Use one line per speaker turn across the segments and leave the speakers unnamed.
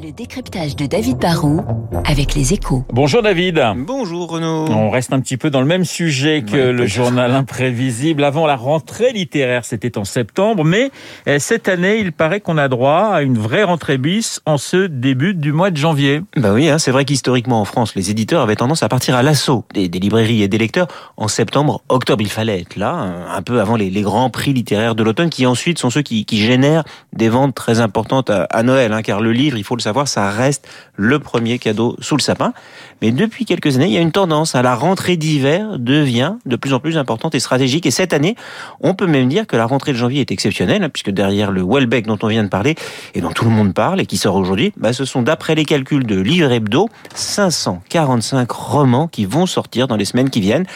Le décryptage de David Barrault avec les échos.
Bonjour David.
Bonjour Renaud.
On reste un petit peu dans le même sujet que
Ouais,
le journal imprévisible. Avant la rentrée littéraire, c'était en septembre, mais euh, cette année, il paraît qu'on a droit à une vraie rentrée bis en ce début du mois de janvier.
Bah oui, hein, c'est vrai qu'historiquement en France, les éditeurs avaient tendance à partir à l'assaut des, des librairies et des lecteurs en septembre, octobre. Il fallait être là, un, un peu avant les, les grands prix littéraires de l'automne, qui ensuite sont ceux qui, qui génèrent des ventes très importantes à, à Noël, hein, car le livre, il faut le savoir, ça reste le premier cadeau sous le sapin. Mais depuis quelques années, il y a une tendance à la rentrée d'hiver devient de plus en plus importante et stratégique. Et cette année, on peut même dire que la rentrée de janvier est exceptionnelle, hein, puisque derrière le Welbeck dont on vient de parler et dont tout le monde parle et qui sort aujourd'hui, bah, ce sont d'après les calculs de Livre Hebdo, 545 romans qui vont sortir dans les semaines qui viennent.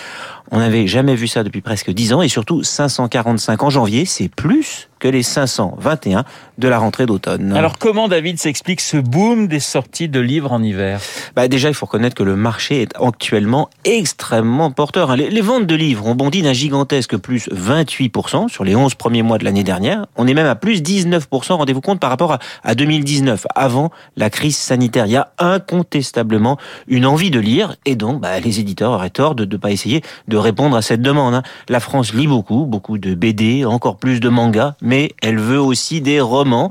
On n'avait jamais vu ça depuis presque 10 ans et surtout 545 en janvier, c'est plus que les 521 de la rentrée d'automne.
Alors comment David s'explique ce boom des sorties de livres en hiver?
Bah déjà, il faut reconnaître que le marché est actuellement extrêmement porteur. hein. Les, les ventes de livres ont bondi d'un gigantesque plus 28% sur les 11 premiers mois de l'année dernière. On est même à plus 19%, rendez-vous compte, par rapport à, à 2019, avant la crise sanitaire. Il y a incontestablement une envie de lire et donc bah, les éditeurs auraient tort de ne pas essayer de répondre à cette demande. hein. La France lit beaucoup, beaucoup de BD, encore plus de mangas, mais elle veut aussi des romans.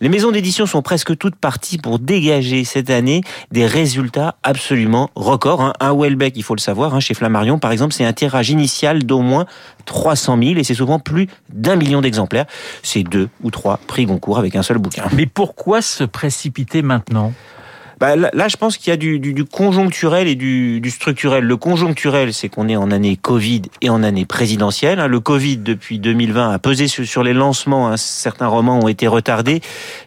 Les maisons d'édition sont presque toutes parties pour dégager cette année des résultats absolument records. hein. Un Welbeck, il faut le savoir, hein, chez Flammarion par exemple, c'est un tirage initial d'au moins 300 000 et c'est souvent plus d'un million d'exemplaires. C'est deux ou trois prix Goncourt avec un seul bouquin.
Mais pourquoi se précipiter maintenant?
Bah, là, je pense qu'il y a du, du- du conjoncturel et du, du structurel. Le conjoncturel, c'est qu'on est en année Covid et en année présidentielle. hein. Le Covid, depuis 2020, a pesé sur, les lancements. hein. Certains romans ont été retardés.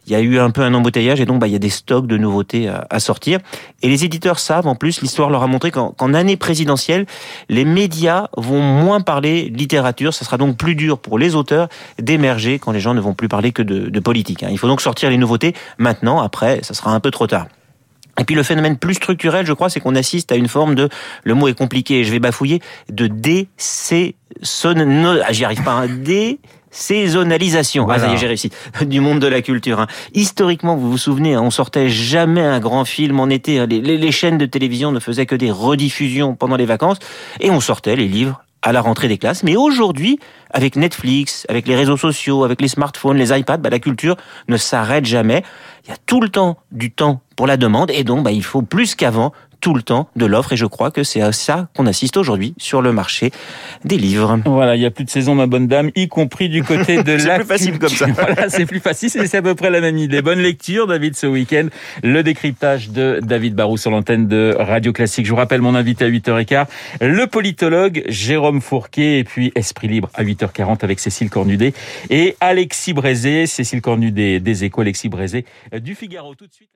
Il y a eu un peu un embouteillage et donc bah, il y a des stocks de nouveautés à, sortir. Et les éditeurs savent, en plus, l'histoire leur a montré qu'en qu'en année présidentielle, les médias vont moins parler littérature. Ça sera donc plus dur pour les auteurs d'émerger quand les gens ne vont plus parler que de, de politique. hein. Il faut donc sortir les nouveautés maintenant. Après, ça sera un peu trop tard. Et puis le phénomène plus structurel, je crois, c'est qu'on assiste à une forme de, le mot est compliqué, je vais bafouiller, de désaisonalisation. Ah, j'y arrive pas, hein, désaisonnalisation. Ah, ça y est, j'ai réussi. Du monde de la culture. hein. Historiquement, vous vous souvenez, hein, on sortait jamais un grand film en été. hein. Les, les- les chaînes de télévision ne faisaient que des rediffusions pendant les vacances et on sortait les livres à la rentrée des classes. Mais aujourd'hui, avec Netflix, avec les réseaux sociaux, avec les smartphones, les iPads, bah, la culture ne s'arrête jamais. Il y a tout le temps du temps pour la demande et donc bah, il faut plus qu'avant tout le temps de l'offre et je crois que c'est à ça qu'on assiste aujourd'hui sur le marché des livres.
Voilà, il y a plus de saison, ma bonne dame, y compris du côté de
C'est
la
plus facile comme ça.
Voilà, c'est plus facile, c'est c'est à peu près la même idée. Bonne lecture, David, ce week-end. Le décryptage de David Barou sur l'antenne de Radio Classique. Je vous rappelle mon invité à 8h15, le politologue Jérôme Fourquet, et puis Esprit Libre à 8h40 avec Cécile Cornudet et Alexis Brézé. Cécile Cornudet des Échos, Alexis Brézé euh, du Figaro. Tout de suite.